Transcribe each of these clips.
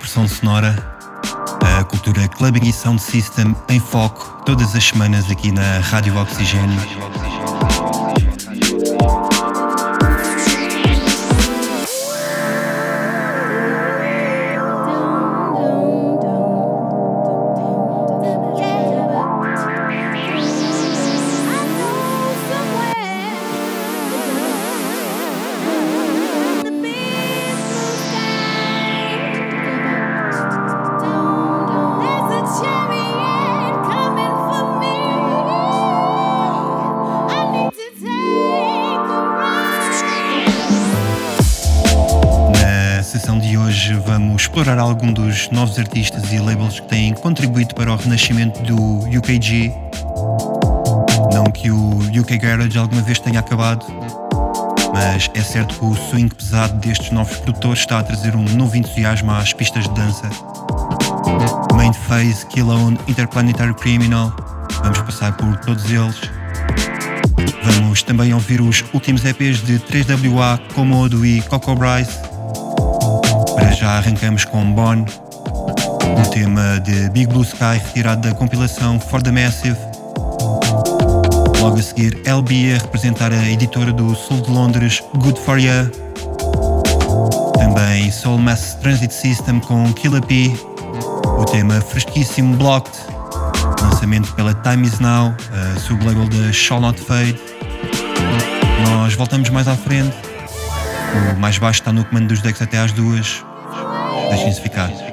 Pressão Sonora, a cultura Clubbing e Sound System em foco todas as semanas aqui na Rádio Oxigênio. Explorar algum dos novos artistas e labels que têm contribuído para o renascimento do UKG. Não que o UK Garage alguma vez tenha acabado, mas é certo que o swing pesado destes novos produtores está a trazer um novo entusiasmo às pistas de dança. Main Phase, Killone, Interplanetary Criminal, vamos passar por todos eles. Vamos também ouvir os últimos EPs de 3WA, Komodo e Coco Bryce. Já arrancamos com Bon, um tema de Big Blue Sky retirado da compilação For the Massive. Logo a seguir, LB a representar a editora do Sul de Londres, Good For Ya. Também Soul Mass Transit System com Killer P, o tema fresquíssimo Blocked, lançamento pela Time Is Now, sublabel da Shall Not Fade. Nós voltamos mais à frente. O mais baixo está no comando dos decks até às duas. Deixem-se ficar.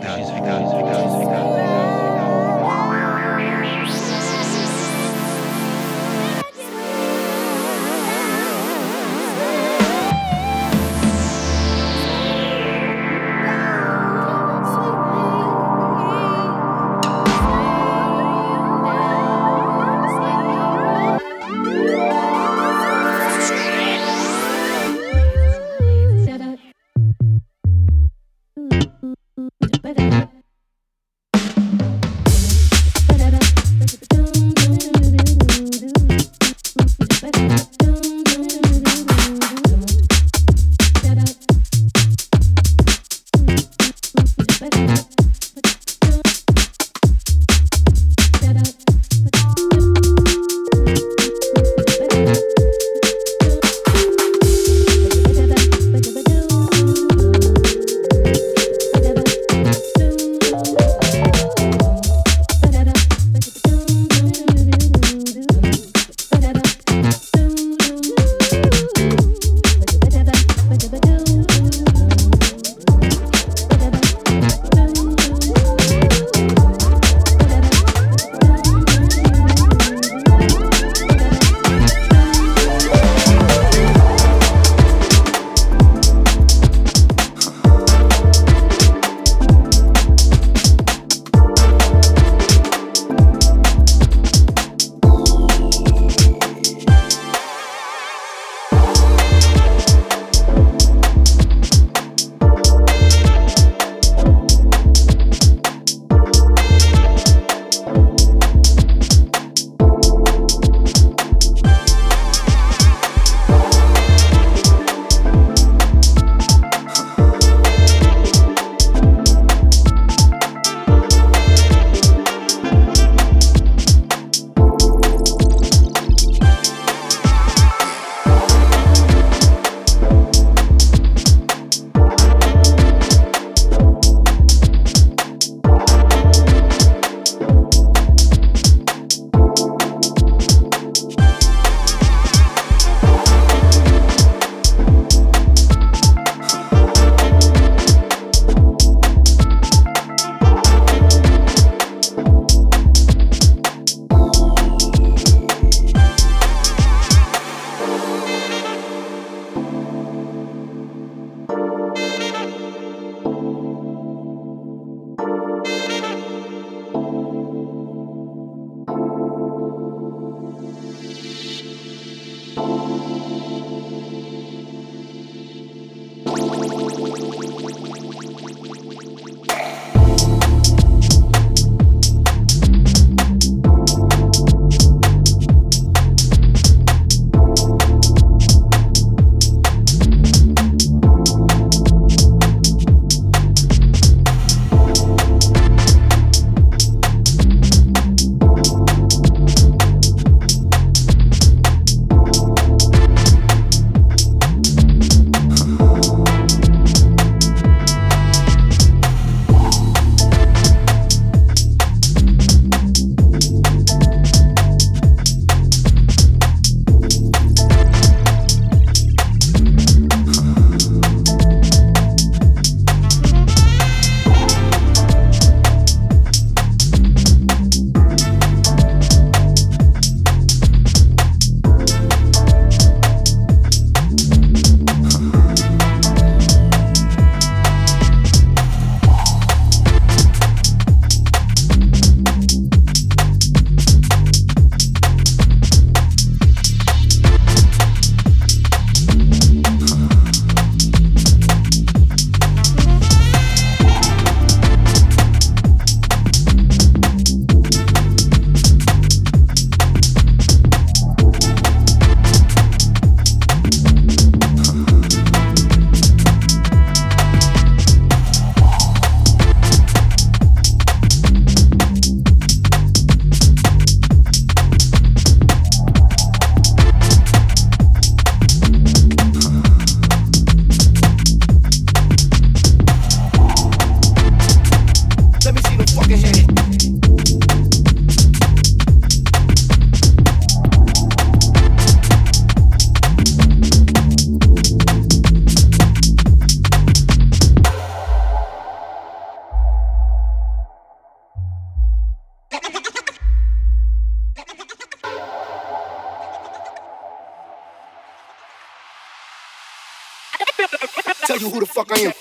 Tell you who the fuck I am.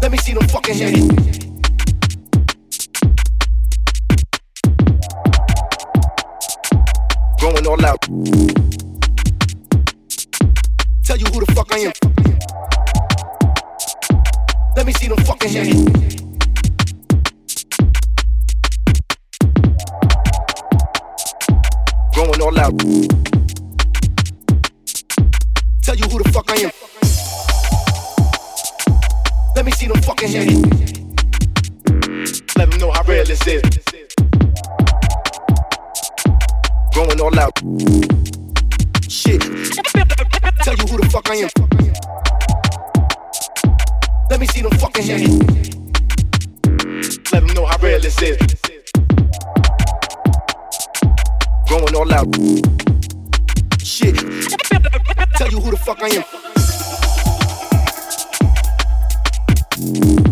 Let me see them fucking hands. Going all out. Tell you who the fuck I am. Let me see them fucking hands. Going all out fuck I am. Let me see them fucking hands. Let them know how real this is. Going all out. Shit. Tell you who the fuck I am. Let me see them fucking hands. Let them know how real this is. Going all out. Shit tell you who the fuck I am.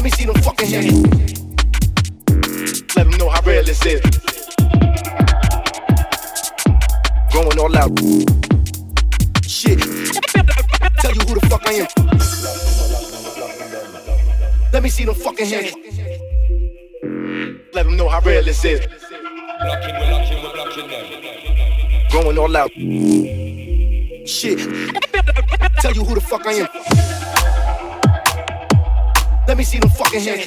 Let me see them fucking hands. Let them know how real this is. Going all out. Shit. Tell you who the fuck I am. Let me see them fucking hands. Let them know how real this is. Going all out. Shit. Tell you who the fuck I am. Let me see them fucking hands.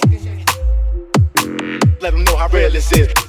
Let them know how real this is.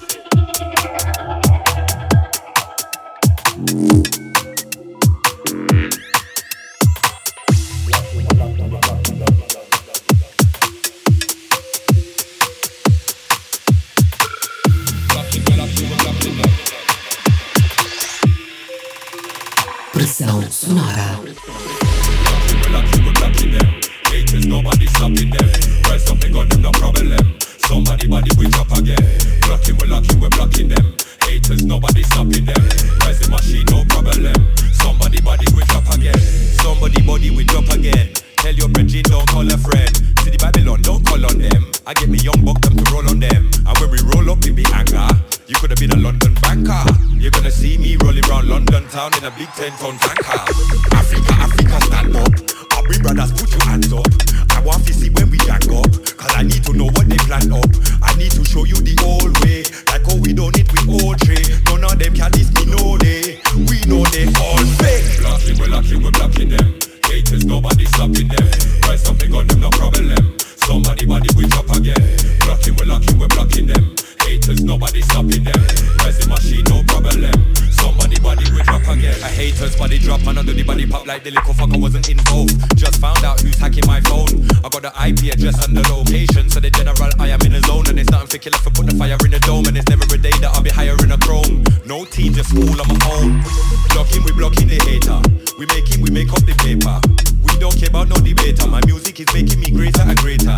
Prozent von Tank. Body drop and under the body pop like the little fucker wasn't involved. Just found out who's hacking my phone. I got the IP address and the location, so the general I am in the zone and it's nothing for killer for put the fire in the dome and it's never a day that I'll be hiring a chrome. No team, just school on my own. Blocking, we blocking the hater. We making, we make up the paper. We don't care about no debater. My music is making me greater and greater.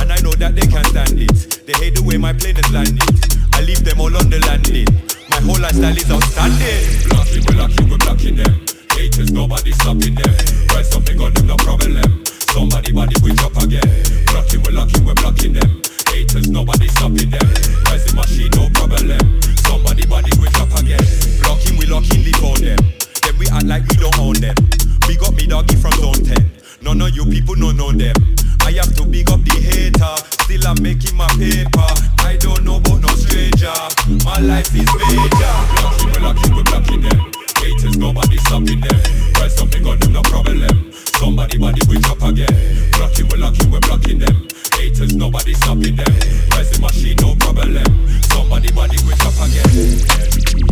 And I know that they can't stand it. They hate the way my plane is landing. I leave them all on the landing. My whole lifestyle is outstanding. Blocking, we're we're blocking them. Haters, nobody stopping them. Try something on them, no problem. Somebody body we drop again. Blocking, we're locking, we're blocking them. Haters, nobody stopping them. Rise the machine, no problem. Somebody body we drop again. Blocking, we locking, leave on them. Then we act like we don't own them. Big up me doggy from zone 10. None of you people don't know them. I have to big up the hater. Still I'm making my paper. I don't know about no stranger. My life is major. Blocking, we're locking, we're blocking them. Haters, nobody stopping them. Try something on them, no problem. Somebody body we drop again. Blocking, we're locking, we're blocking them. Haters, nobody stopping them. Rise the machine, no problem. Somebody body we drop again.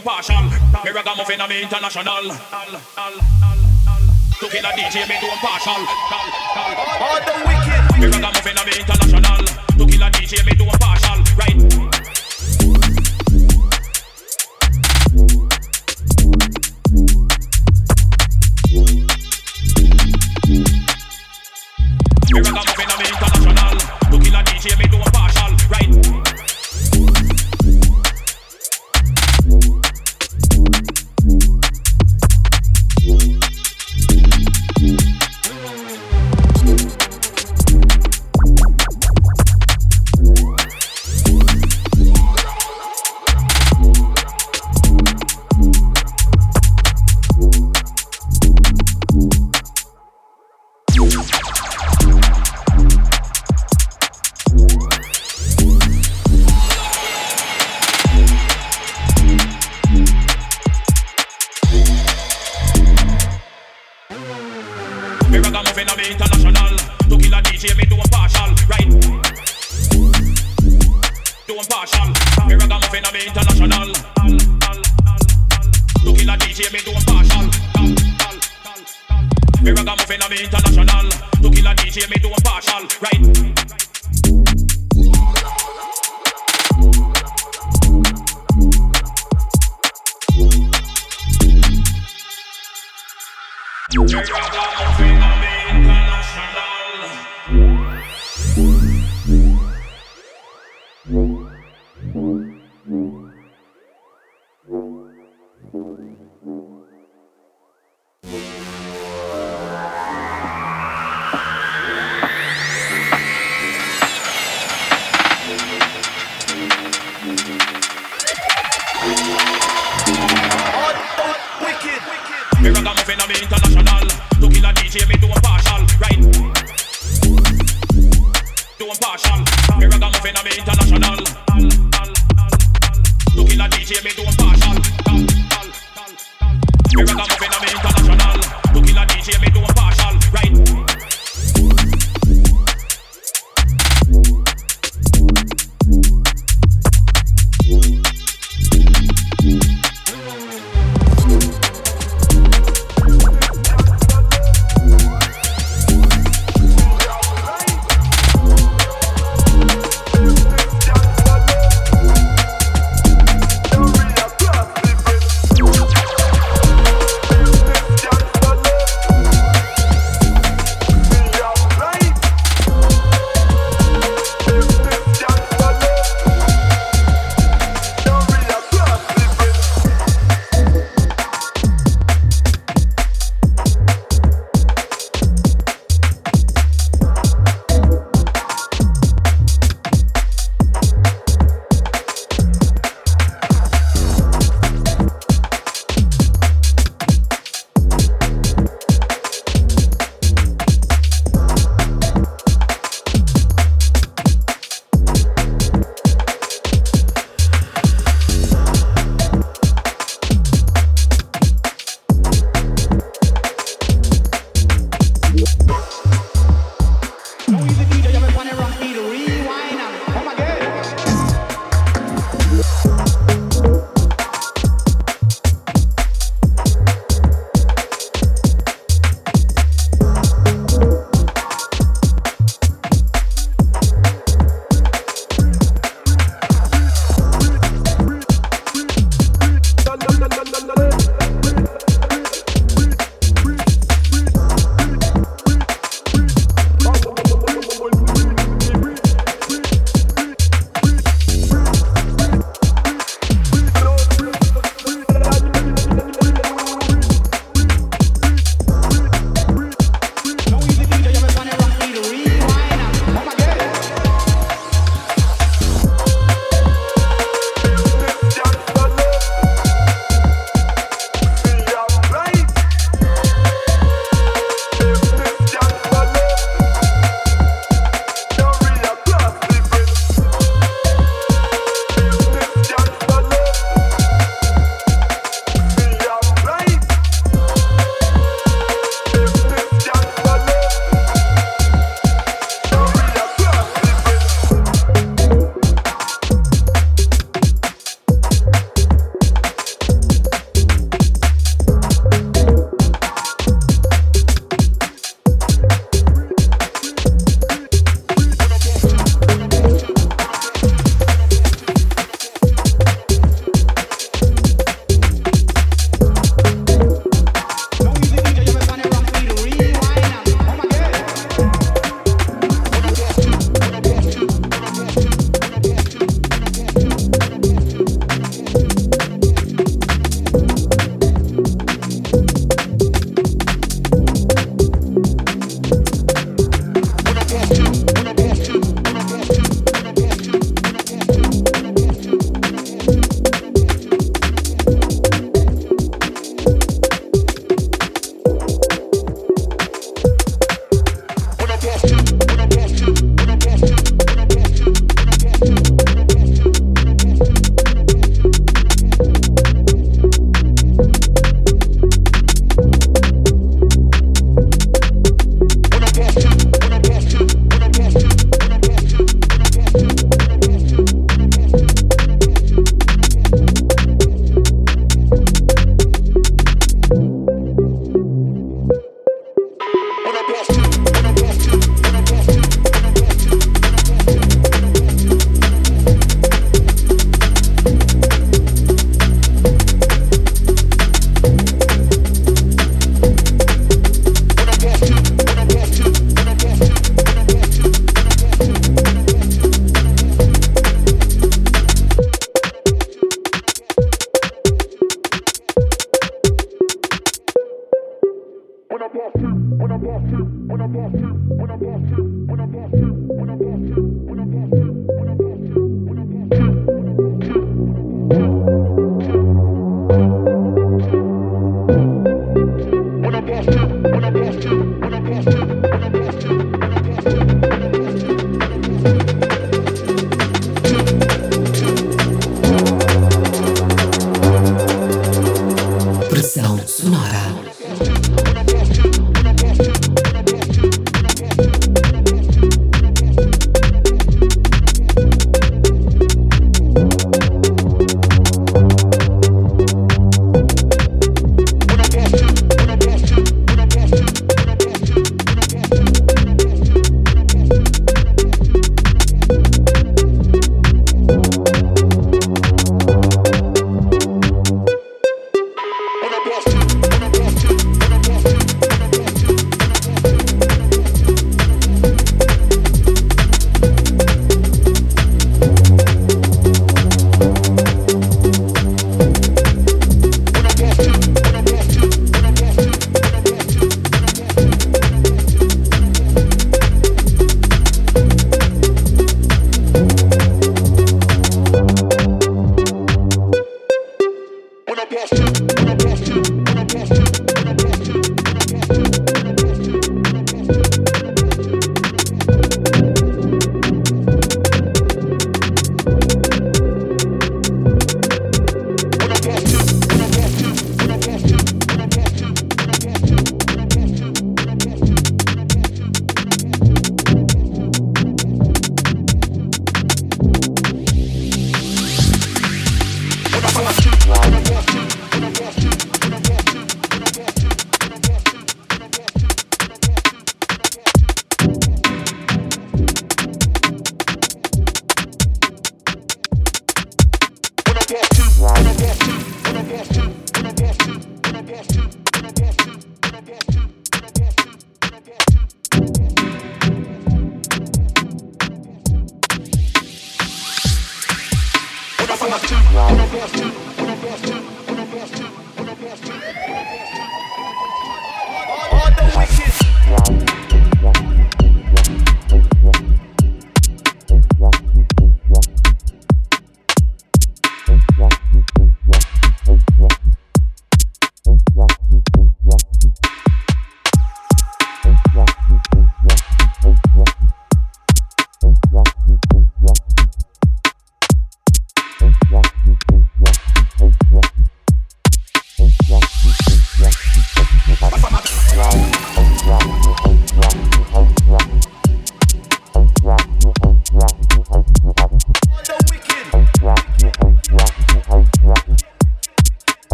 Partial. Me ragamuffin I'm international. To kill a DJ, me do a partial. All the wicked. Me ragamuffin I'm international. To kill a DJ, me do a partial, To kill a DJ, me do a partial. International. To kill a DJ, me do a partial, right?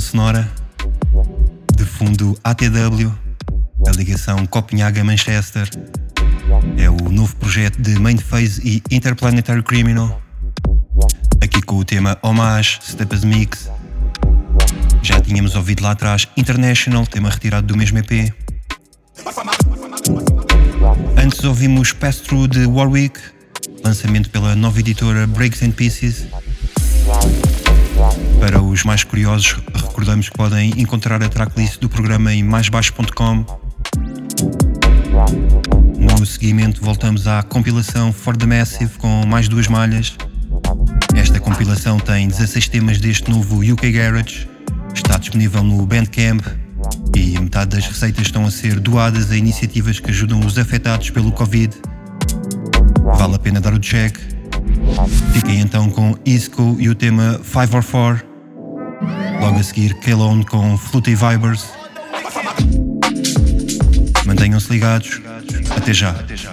Sonora, de fundo ATW, da ligação Copenhaga-Manchester. É o novo projeto de Mainphase e Interplanetary Criminal. Aqui com o tema Homage, Stepas Mix. Já tínhamos ouvido lá atrás International, tema retirado do mesmo EP. Antes ouvimos Pass Through de Warwick, lançamento pela nova editora Breaks and Pieces. Para os mais curiosos, recordamos que podem encontrar a tracklist do programa em maisbaixo.com. No seguimento, voltamos à compilação For the Massive com mais duas malhas. Esta compilação tem 16 temas deste novo UK Garage, está disponível no Bandcamp e metade das receitas estão a ser doadas a iniciativas que ajudam os afetados pelo Covid. Vale a pena dar o check. Fiquem então com Isco e o tema 5 or 4. Logo a seguir, Kelone com Fluty Vibers. Mantenham-se ligados. Até já. Até já,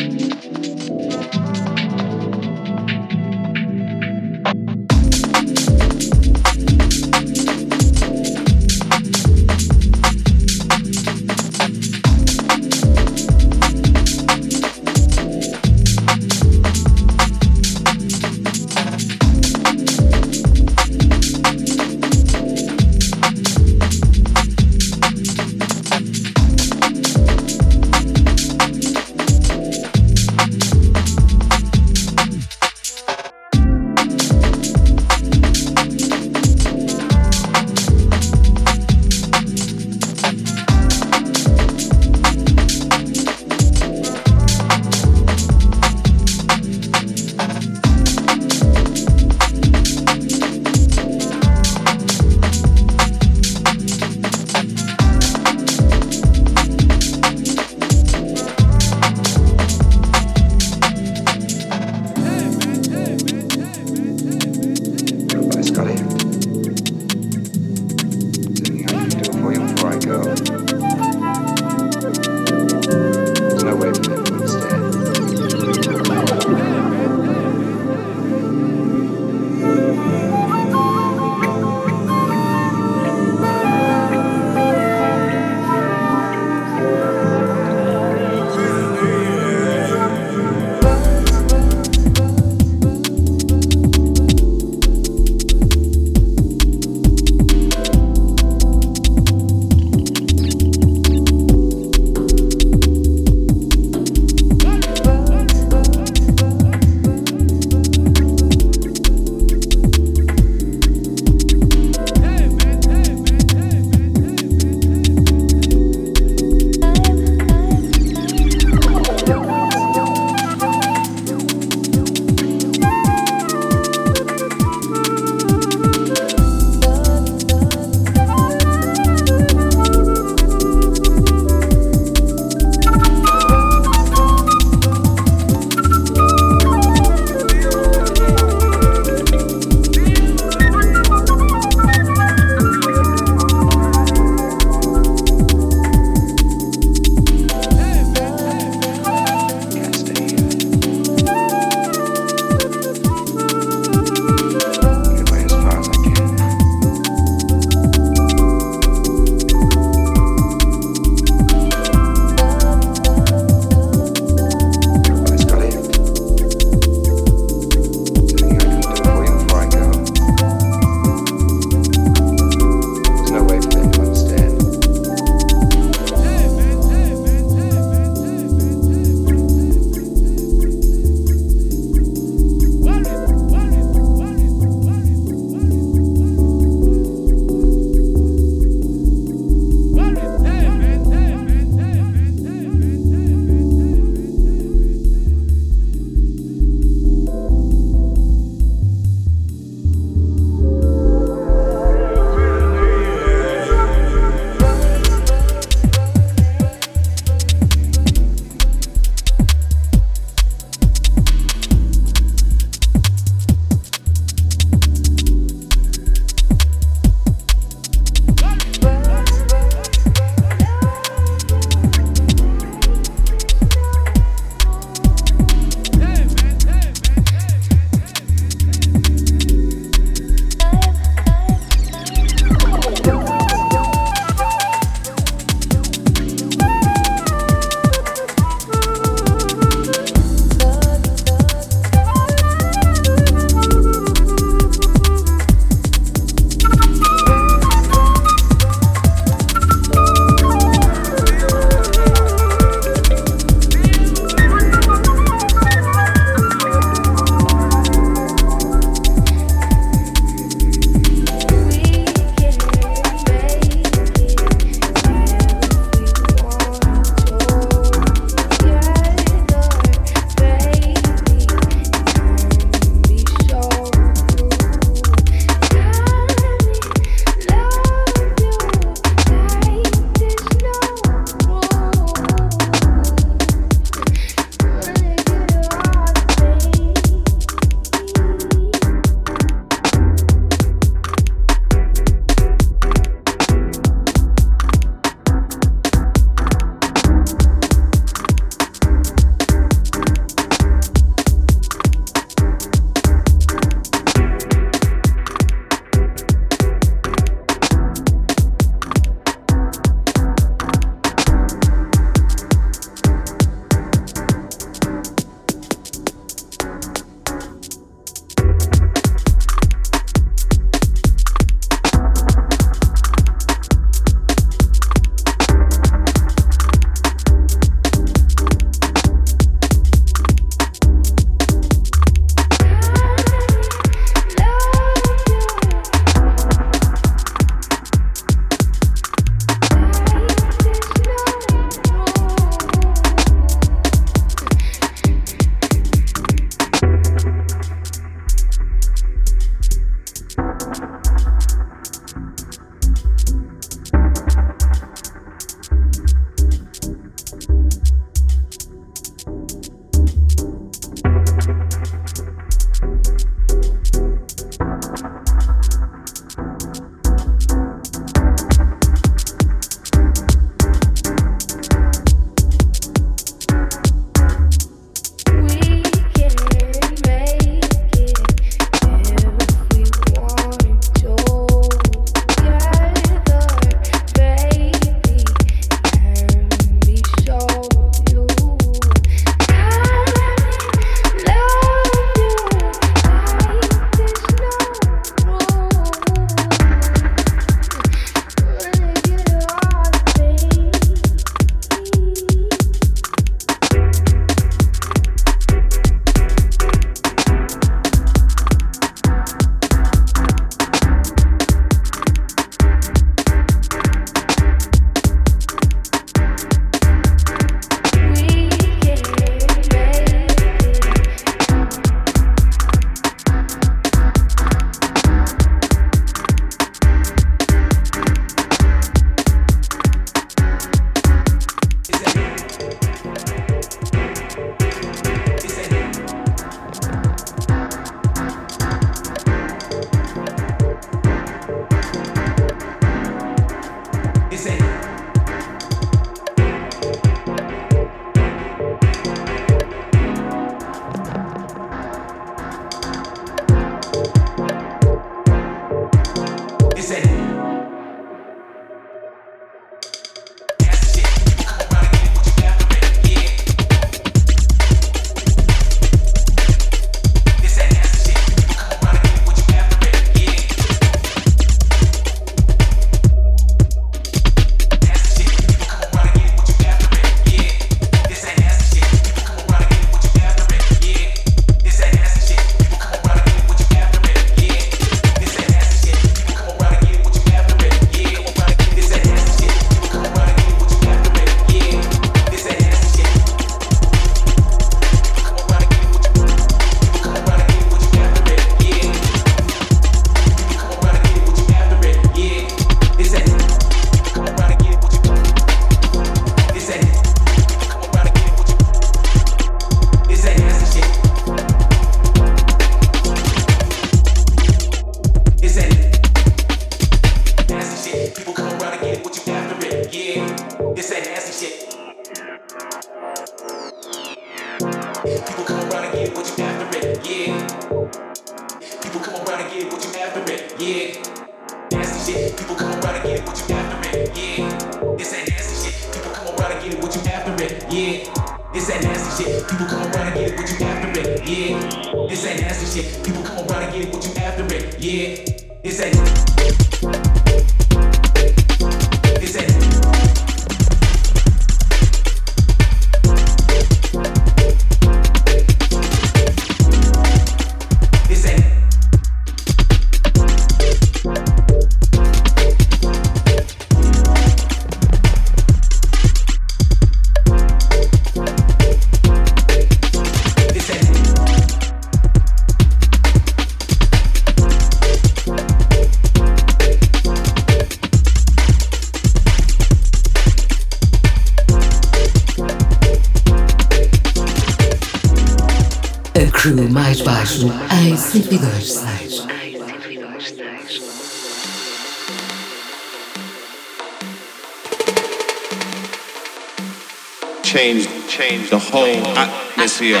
Change, change the whole atmosphere.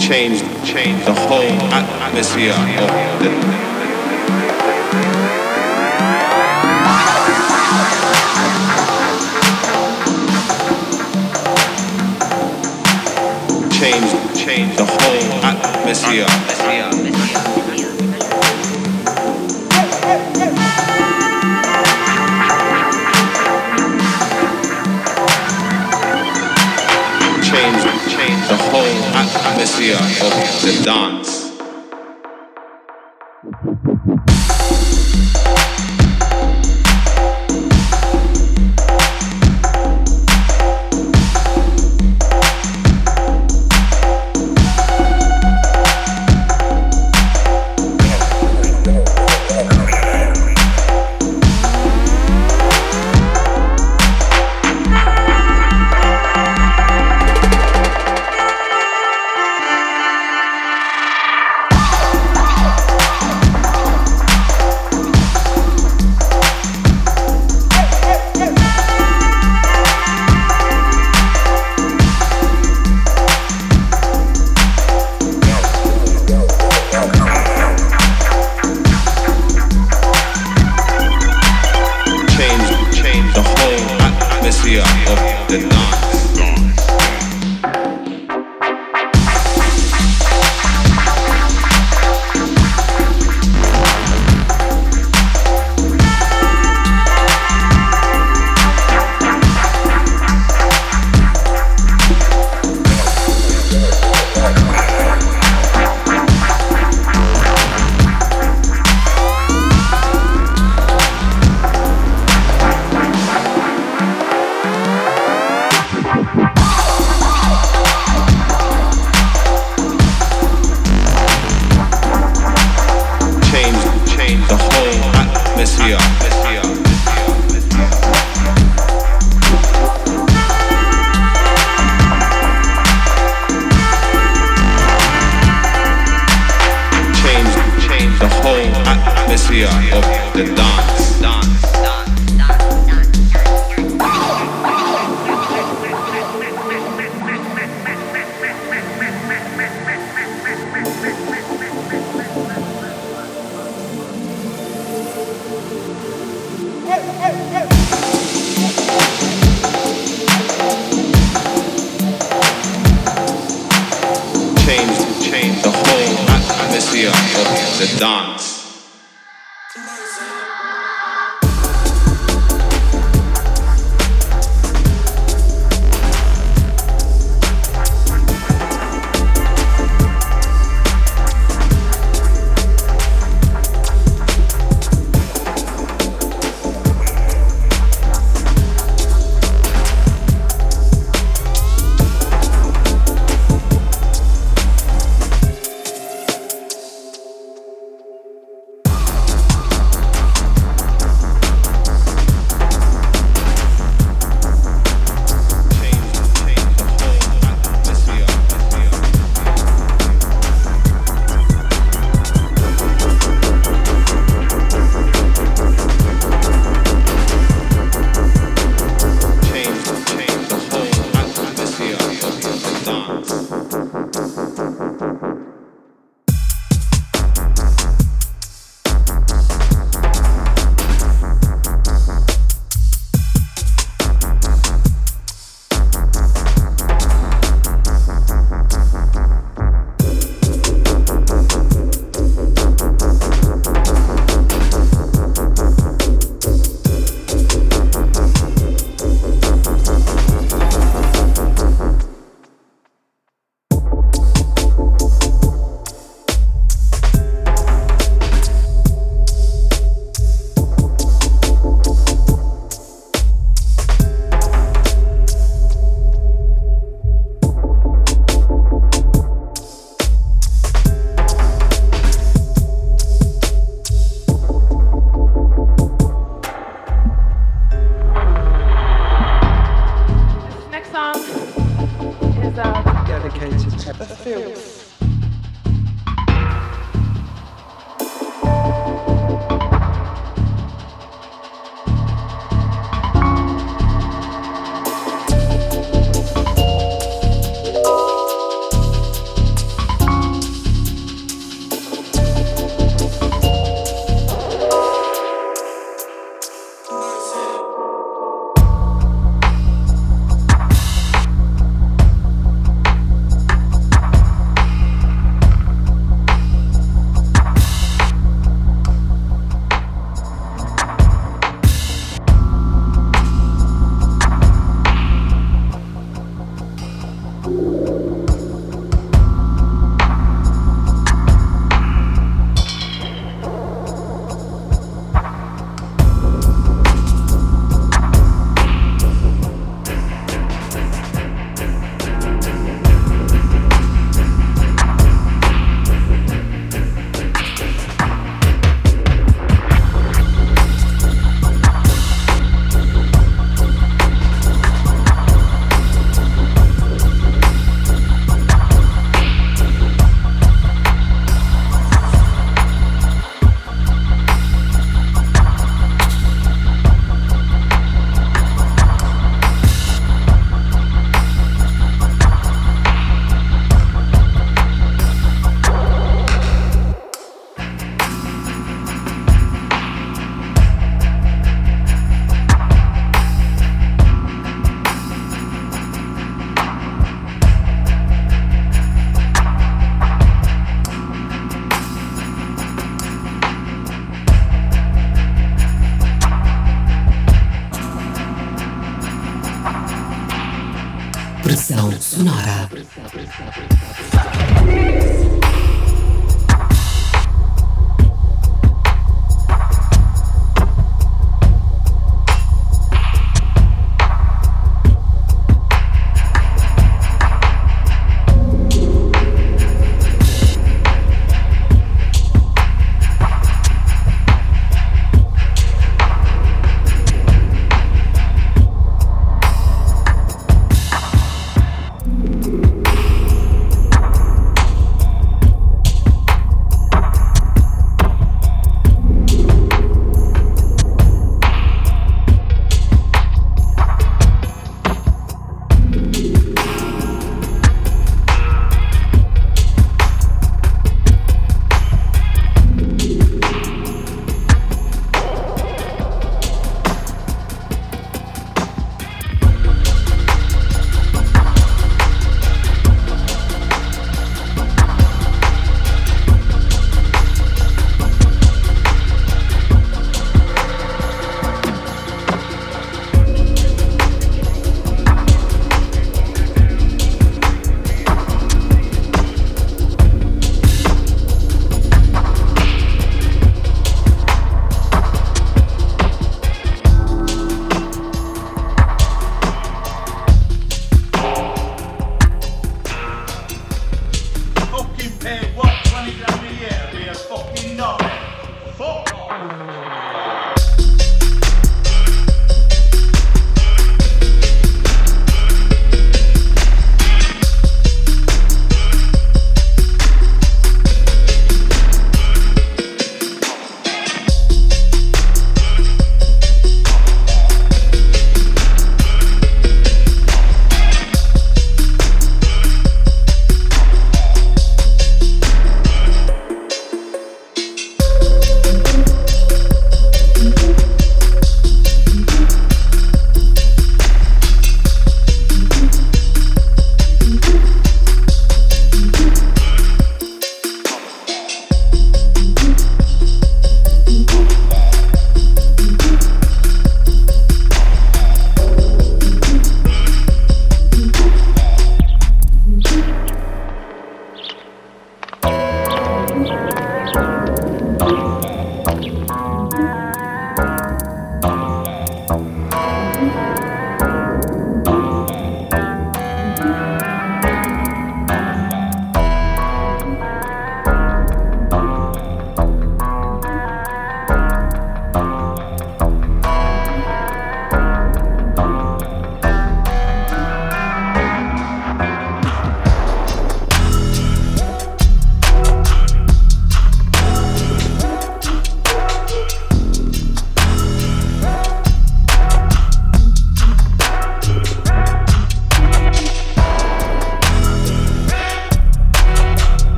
Change, change the whole atmosphere the whole atmosphere. Change, change the whole ah, atmosphere of the dance.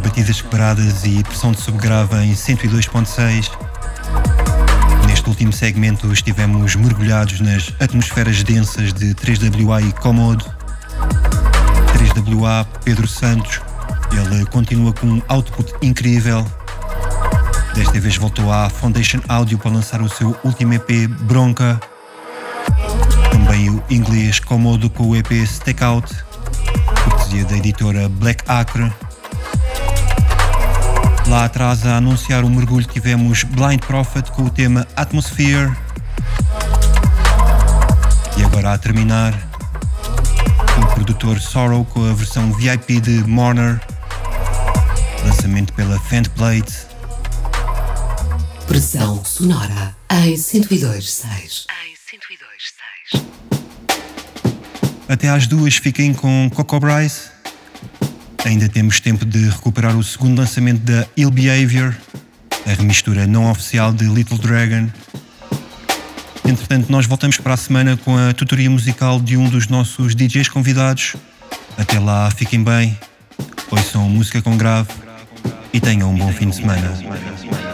Batidas quebradas e pressão de subgrave em 102.6. Neste último segmento estivemos mergulhados nas atmosferas densas de 3WA e Comodo. 3WA Pedro Santos, ele continua com um output incrível. Desta vez voltou à Foundation Audio para lançar o seu último EP Bronca. Também o inglês Comodo com o EP Stakeout cortesia da editora Black Acre. Lá atrás a anunciar o mergulho tivemos Blind Prophet com o tema Atmosphere. E agora a terminar o produtor Sorrow com a versão VIP de Mourner, lançamento pela Fendplate. Pressão sonora em 102.6. Até às duas fiquem com Coco Bryce. Ainda temos tempo de recuperar o segundo lançamento da Ill Behavior, a remistura não oficial de Little Dragon. Entretanto, nós voltamos para a semana com a tutoria musical de um dos nossos DJs convidados. Até lá, fiquem bem, ouçam música com grave e tenham um bom fim de semana.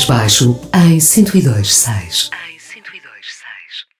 Mais baixo em 102.6.